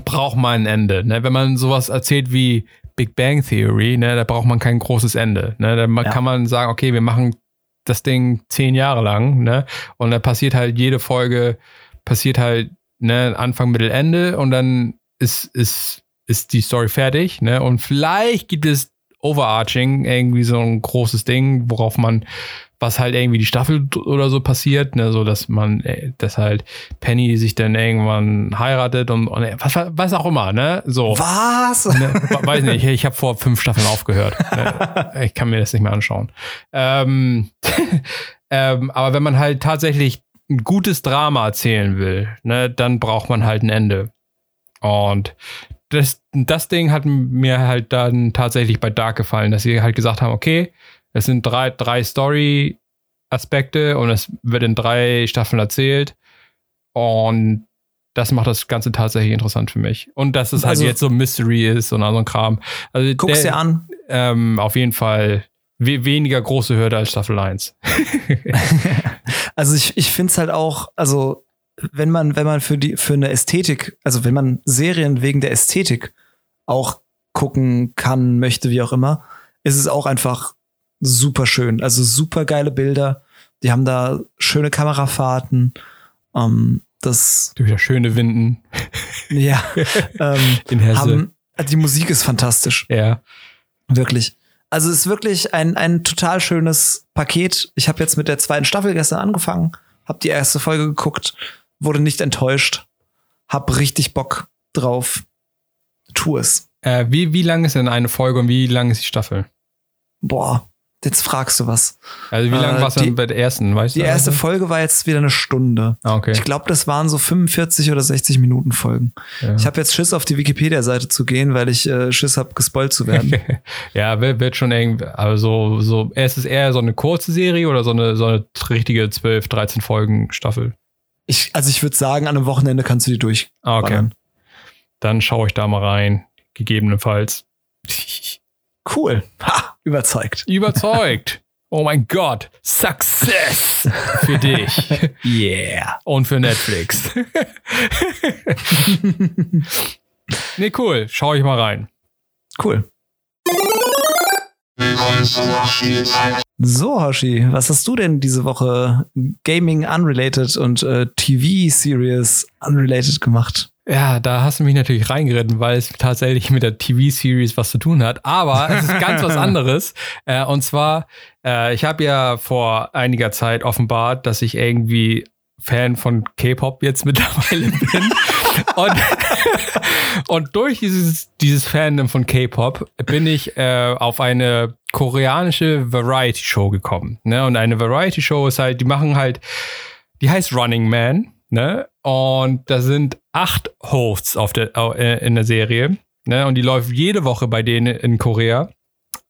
braucht man ein Ende. Ne? Wenn man sowas erzählt wie Big Bang Theory, ne, da braucht man kein großes Ende. Ne? Da ja. kann man sagen, okay, wir machen das Ding zehn Jahre lang, ne? Und da passiert halt jede Folge, passiert halt ne, Anfang, Mittel, Ende und dann ist, ist, ist die Story fertig, ne? Und vielleicht gibt es overarching irgendwie so ein großes Ding, worauf man, was halt irgendwie die Staffel oder so passiert, ne, so dass man, äh, dass halt Penny sich dann irgendwann heiratet und, und was, was auch immer, ne, so. Was? Ne, weiß nicht, ich, ich habe vor fünf Staffeln aufgehört. ne? (laughs) Ich kann mir das nicht mehr anschauen. Ähm, (laughs) ähm, aber wenn man halt tatsächlich ein gutes Drama erzählen will, ne, dann braucht man halt ein Ende. Und das, das Ding hat mir halt dann tatsächlich bei Dark gefallen, dass sie halt gesagt haben, okay, es sind drei, drei Story-Aspekte und es wird in drei Staffeln erzählt. Und das macht das Ganze tatsächlich interessant für mich. Und dass es halt also, halt jetzt so Mystery ist und all so ein Kram. Also guck's dir an. Ähm, auf jeden Fall we weniger große Hürde als Staffel 1. (laughs) also ich, ich finde es halt auch, also wenn man, wenn man für die, für eine Ästhetik, also wenn man Serien wegen der Ästhetik auch gucken kann, möchte, wie auch immer, ist es auch einfach super schön. Also super geile Bilder, Die haben da schöne Kamerafahrten. Ähm, das Durch das schöne Winden (laughs) ja, ähm, (laughs) in Hesse. haben, die Musik ist fantastisch. ja. Wirklich. Also es ist wirklich ein, ein total schönes Paket. Ich habe jetzt mit der zweiten Staffel gestern angefangen, habe die erste Folge geguckt, wurde nicht enttäuscht, hab richtig Bock drauf. Tu es. Äh, wie, wie lang ist denn eine Folge und wie lang ist die Staffel? Boah, jetzt fragst du was. Also wie Äh, lang war es die- denn bei der ersten, weißt Die du? erste also? Folge war jetzt wieder eine Stunde. Ah, okay. Ich glaube, das waren so 45 oder 60 Minuten Folgen. Ja. Ich habe jetzt Schiss, auf die Wikipedia-Seite zu gehen, weil ich äh, Schiss habe, gespoilt zu werden. (laughs) ja, wird, wird schon irgendwie, also so, es ist eher so eine kurze Serie oder so eine, so eine richtige 12, 13 Folgen Staffel. ich, also ich würde sagen, an einem Wochenende kannst du die durch. Ah, okay. Dann schaue ich da mal rein, gegebenenfalls. (laughs) Cool. Ha, überzeugt. Überzeugt. Oh mein Gott, Success für dich Yeah. und für Netflix. (laughs) nee, cool, schaue ich mal rein. Cool. So, Hoshi, was hast du denn diese Woche Gaming Unrelated und äh, TV-Series Unrelated gemacht? Ja, da hast du mich natürlich reingeritten, weil es tatsächlich mit der TV-Series was zu tun hat. Aber es ist ganz was (laughs) anderes. Äh, und zwar, äh, ich habe ja vor einiger Zeit offenbart, dass ich irgendwie Fan von K-Pop jetzt (laughs) mittlerweile bin. und, (laughs) und durch dieses, dieses Fandom von K-Pop bin ich äh, auf eine koreanische Variety-Show gekommen. Ne? Und eine Variety-Show ist halt, die machen halt, die heißt Running Man. Ne? Und da sind acht Hosts auf der, äh, in der Serie. Ne? Und die läuft jede Woche bei denen in Korea.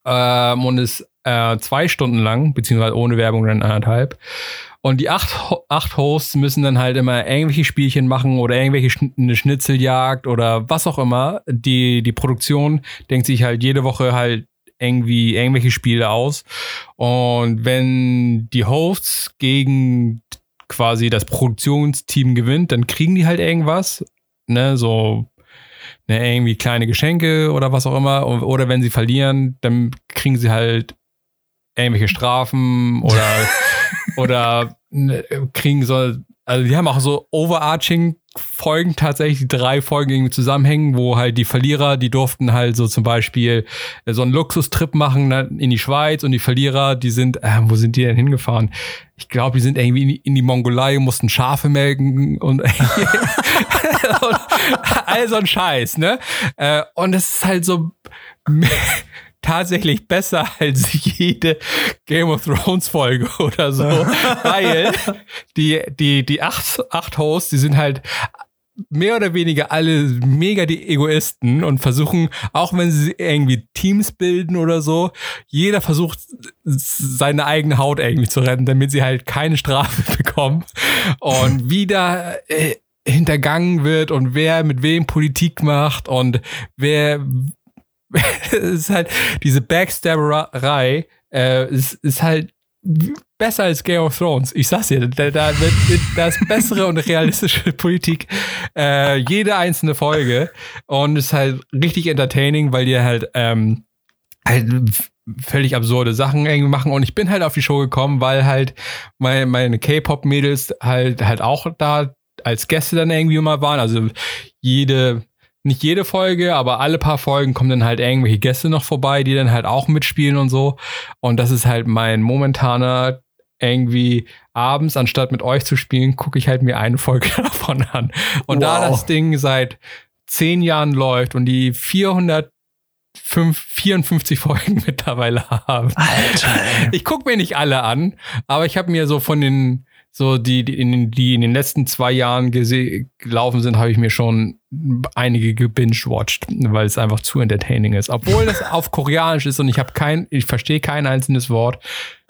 Ähm, und ist äh, zwei Stunden lang, beziehungsweise ohne Werbung dann anderthalb. Und die acht, acht Hosts müssen dann halt immer irgendwelche Spielchen machen oder irgendwelche Schn eine Schnitzeljagd oder was auch immer. Die, die Produktion denkt sich halt jede Woche halt irgendwie irgendwelche Spiele aus. Und wenn die Hosts gegen quasi das Produktionsteam gewinnt, dann kriegen die halt irgendwas. Ne, so ne, irgendwie kleine Geschenke oder was auch immer. Oder wenn sie verlieren, dann kriegen sie halt irgendwelche Strafen oder, (laughs) oder ne, kriegen so, also die haben auch so overarching Folgen tatsächlich, drei Folgen irgendwie zusammenhängen, wo halt die Verlierer, die durften halt so zum Beispiel so einen Luxustrip machen ne, in die Schweiz und die Verlierer, die sind, äh, wo sind die denn hingefahren? Ich glaube, die sind irgendwie in die, in die Mongolei, mussten Schafe melken und, (laughs) und all so ein Scheiß, ne? Äh, und das ist halt so (laughs) tatsächlich besser (laughs) als jede Game of Thrones Folge (laughs) oder so, weil die, die, die acht, acht Hosts, die sind halt mehr oder weniger alle mega die Egoisten und versuchen, auch wenn sie irgendwie Teams bilden oder so, jeder versucht, seine eigene Haut irgendwie zu retten, damit sie halt keine Strafe (laughs) bekommen. Und wieder äh, hintergangen wird und wer mit wem Politik macht und wer (laughs) ist halt diese Backstabberei äh, ist, ist halt besser als Game of Thrones. Ich sag's dir, da, da da ist bessere und realistische (laughs) Politik äh, jede einzelne Folge und ist halt richtig entertaining, weil die halt ähm, halt völlig absurde Sachen irgendwie machen und ich bin halt auf die Show gekommen, weil halt meine, meine K-Pop-Mädels halt halt auch da als Gäste dann irgendwie mal waren. Also jede nicht jede Folge, aber alle paar Folgen kommen dann halt irgendwelche Gäste noch vorbei, die dann halt auch mitspielen und so. Und das ist halt mein momentaner irgendwie abends, anstatt mit euch zu spielen, gucke ich halt mir eine Folge (laughs) davon an. Und da Wow. das Ding seit zehn Jahren läuft und die 454 Folgen (laughs) mittlerweile haben, Alter, ey. ich gucke mir nicht alle an, aber ich habe mir so von den so die, die, in, die in den letzten zwei Jahren gelaufen sind, habe ich mir schon einige gebinged-watched, weil es einfach zu entertaining ist. Obwohl das auf Koreanisch ist und ich habe kein, ich verstehe kein einzelnes Wort.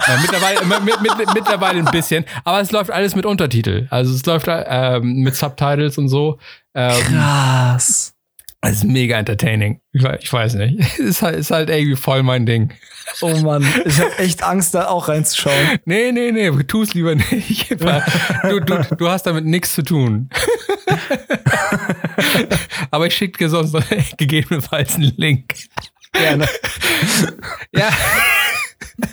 Äh, mittlerweile, (laughs) mit, mit, mittlerweile ein bisschen, aber es läuft alles mit Untertitel. Also es läuft ähm, mit Subtitles und so. Ähm, Krass. Es ist mega entertaining. Ich, ich weiß nicht. (laughs) ist halt, ist halt irgendwie voll mein Ding. Oh Mann, ich habe echt Angst, da auch reinzuschauen. (laughs) Nee, nee, nee, tu es lieber nicht. (laughs) Du, du, du hast damit nichts zu tun. Aber ich schicke dir sonst noch gegebenenfalls einen Link. Gerne. Ja.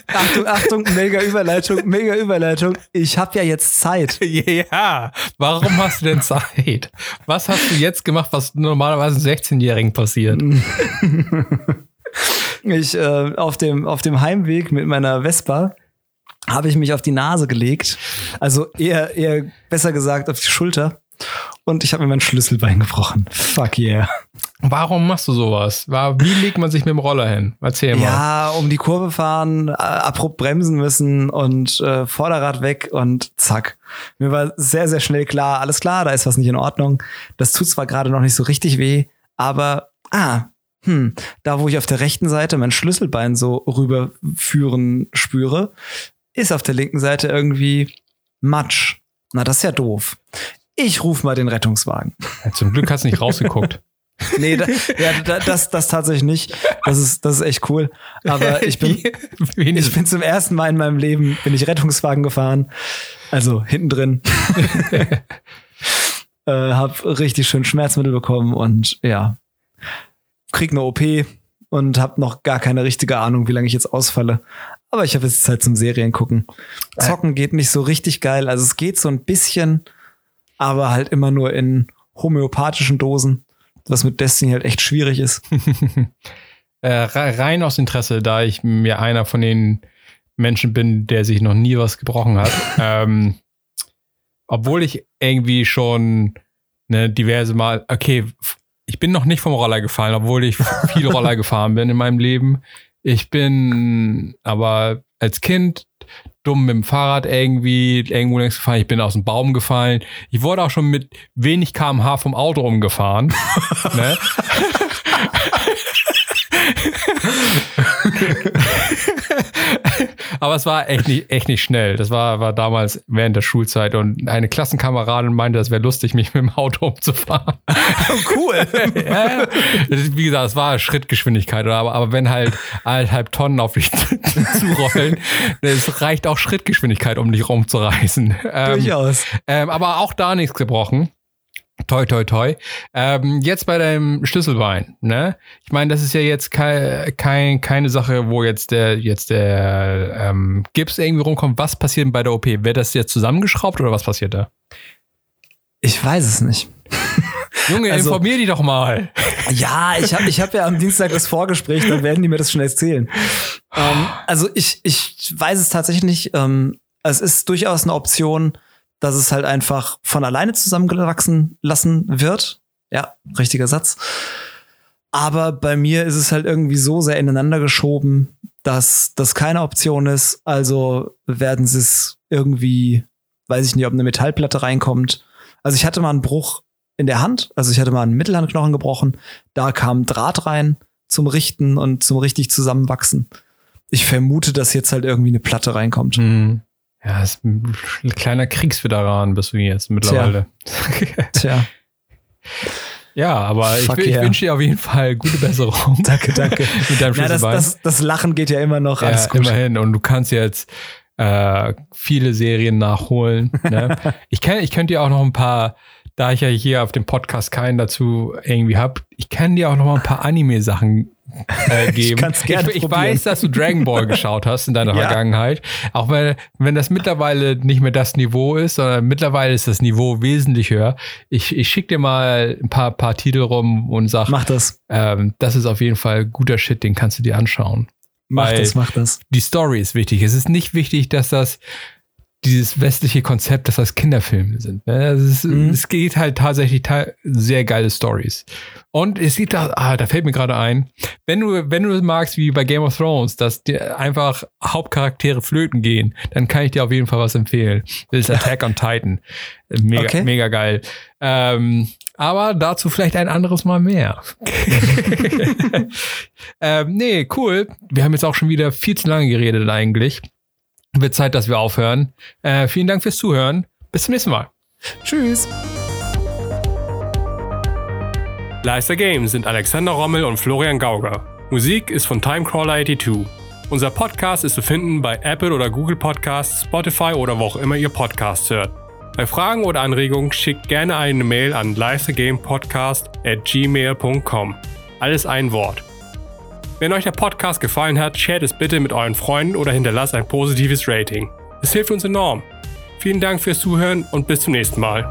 Achtung, Achtung, mega Überleitung, mega Überleitung. Ich habe ja jetzt Zeit. (laughs) Ja, warum hast du denn Zeit? Was hast du jetzt gemacht, was normalerweise 16-Jährigen passiert? (laughs) Ich äh, auf dem auf dem Heimweg mit meiner Vespa habe ich mich auf die Nase gelegt, also eher eher besser gesagt auf die Schulter und ich habe mir mein Schlüsselbein gebrochen. Fuck yeah. Warum machst du sowas? Wie legt man sich mit dem Roller hin? Erzähl mal. Ja, um die Kurve fahren, äh, abrupt bremsen müssen und äh, Vorderrad weg und zack. Mir war sehr, sehr schnell klar, alles klar, da ist was nicht in Ordnung. Das tut zwar gerade noch nicht so richtig weh, aber ah, hm, da wo ich auf der rechten Seite mein Schlüsselbein so rüberführen spüre, ist auf der linken Seite irgendwie Matsch. Na, das ist ja doof. Ich rufe mal den Rettungswagen. Ja, zum Glück hast du nicht rausgeguckt. (laughs) nee, da, ja, da, das, das tatsächlich nicht. Das ist, das ist echt cool. Aber ich bin, (laughs) ich bin zum ersten Mal in meinem Leben bin ich Rettungswagen gefahren. Also hinten drin. (laughs) äh, hab richtig schön Schmerzmittel bekommen und ja, krieg eine OP und hab noch gar keine richtige Ahnung, wie lange ich jetzt ausfalle. Aber ich habe jetzt Zeit zum Serien gucken. Zocken geht nicht so richtig geil. Also es geht so ein bisschen, aber halt immer nur in homöopathischen Dosen, was mit Destiny halt echt schwierig ist. (laughs) äh, rein aus Interesse, da ich mir einer von den Menschen bin, der sich noch nie was gebrochen hat. (laughs) ähm, obwohl ich irgendwie schon ne, diverse Mal, okay, ich bin noch nicht vom Roller gefallen, obwohl ich viel (laughs) Roller gefahren bin in meinem Leben. Ich bin aber als Kind dumm mit dem Fahrrad irgendwie irgendwo längst gefahren. Ich bin aus dem Baum gefallen. Ich wurde auch schon mit wenig kmh vom Auto umgefahren. (laughs) ne? (laughs) (laughs) Aber es war echt nicht, echt nicht schnell. Das war, war damals während der Schulzeit und eine Klassenkameradin meinte, das wäre lustig, mich mit dem Auto umzufahren. (laughs) cool. ja, wie gesagt, es war Schrittgeschwindigkeit, aber, aber wenn halt eineinhalb Tonnen auf dich (laughs) zurollen, es reicht auch Schrittgeschwindigkeit, um dich rumzureißen. Ähm, Durchaus. Ähm, aber auch da nichts gebrochen. Toi, toi, toi. Ähm, jetzt bei deinem Schlüsselbein, ne? Ich meine, das ist ja jetzt kein, kein, keine Sache, wo jetzt der, jetzt der ähm, Gips irgendwie rumkommt. Was passiert bei der OP? Wird das jetzt zusammengeschraubt oder was passiert da? Ich weiß es nicht. (laughs) Junge, also, informier die doch mal. (laughs) Ja, ich habe ich hab ja am Dienstag das Vorgespräch, dann werden die mir das schon erzählen. ähm, also ich, ich weiß es tatsächlich nicht. Ähm, es ist durchaus eine Option, dass es halt einfach von alleine zusammengewachsen lassen wird. Ja, richtiger Satz. Aber bei mir ist es halt irgendwie so sehr ineinander geschoben, dass das keine Option ist. Also werden sie es irgendwie, weiß ich nicht, ob eine Metallplatte reinkommt. Also ich hatte mal einen Bruch in der Hand, also ich hatte mal einen Mittelhandknochen gebrochen. Da kam Draht rein zum Richten und zum richtig zusammenwachsen. Ich vermute, dass jetzt halt irgendwie eine Platte reinkommt. Mhm. Ja, ist ein kleiner Kriegsveteran bist du jetzt mittlerweile. Tja. (laughs) Tja. Ja, aber Fuck ich, yeah. ich wünsche dir auf jeden Fall gute Besserung. danke, danke. (laughs) Mit deinem ja, das, das, das, Lachen geht ja immer noch. Ja, alles gut. immerhin. Und du kannst jetzt äh, viele Serien nachholen. Ne? (laughs) ich, kenn, ich könnte dir auch noch ein paar, da ich ja hier auf dem Podcast keinen dazu irgendwie habe, ich kann dir auch noch mal ein paar Anime-Sachen äh, (laughs) geben. Ich, ich, ich weiß, dass du Dragon Ball (laughs) geschaut hast in deiner ja. Vergangenheit. Auch wenn, wenn das mittlerweile nicht mehr das Niveau ist, sondern mittlerweile ist das Niveau wesentlich höher. Ich, ich schicke dir mal ein paar, paar Titel rum und sag, mach das. Ähm, das ist auf jeden Fall guter Shit, den kannst du dir anschauen. Mach Weil das, mach das. Die Story ist wichtig. Es ist nicht wichtig, dass das dieses westliche Konzept, dass das Kinderfilme sind. Ne? Ist, mhm. Es geht halt tatsächlich sehr geile Stories. Und es sieht da, ah, da fällt mir gerade ein, wenn du, wenn du magst, wie bei Game of Thrones, dass dir einfach Hauptcharaktere flöten gehen, dann kann ich dir auf jeden Fall was empfehlen. Das ist Attack on Titan. (laughs) Mega, okay. mega geil. Ähm, aber dazu vielleicht ein anderes Mal mehr. (laughs) (laughs) ähm, nee, cool. Wir haben jetzt auch schon wieder viel zu lange geredet eigentlich. Wird Zeit, dass wir aufhören. Äh, vielen Dank fürs Zuhören. Bis zum nächsten Mal. Tschüss. Leister Games sind Alexander Rommel und Florian Gauger. Musik ist von Timecrawler82. Unser Podcast ist zu finden bei Apple oder Google Podcasts, Spotify oder wo auch immer ihr Podcasts hört. Bei Fragen oder Anregungen schickt gerne eine Mail an leistergamepodcast at gmail.com. Alles ein Wort. Wenn euch der Podcast gefallen hat, shared es bitte mit euren Freunden oder hinterlasst ein positives Rating. Es hilft uns enorm. Vielen Dank fürs Zuhören und bis zum nächsten Mal.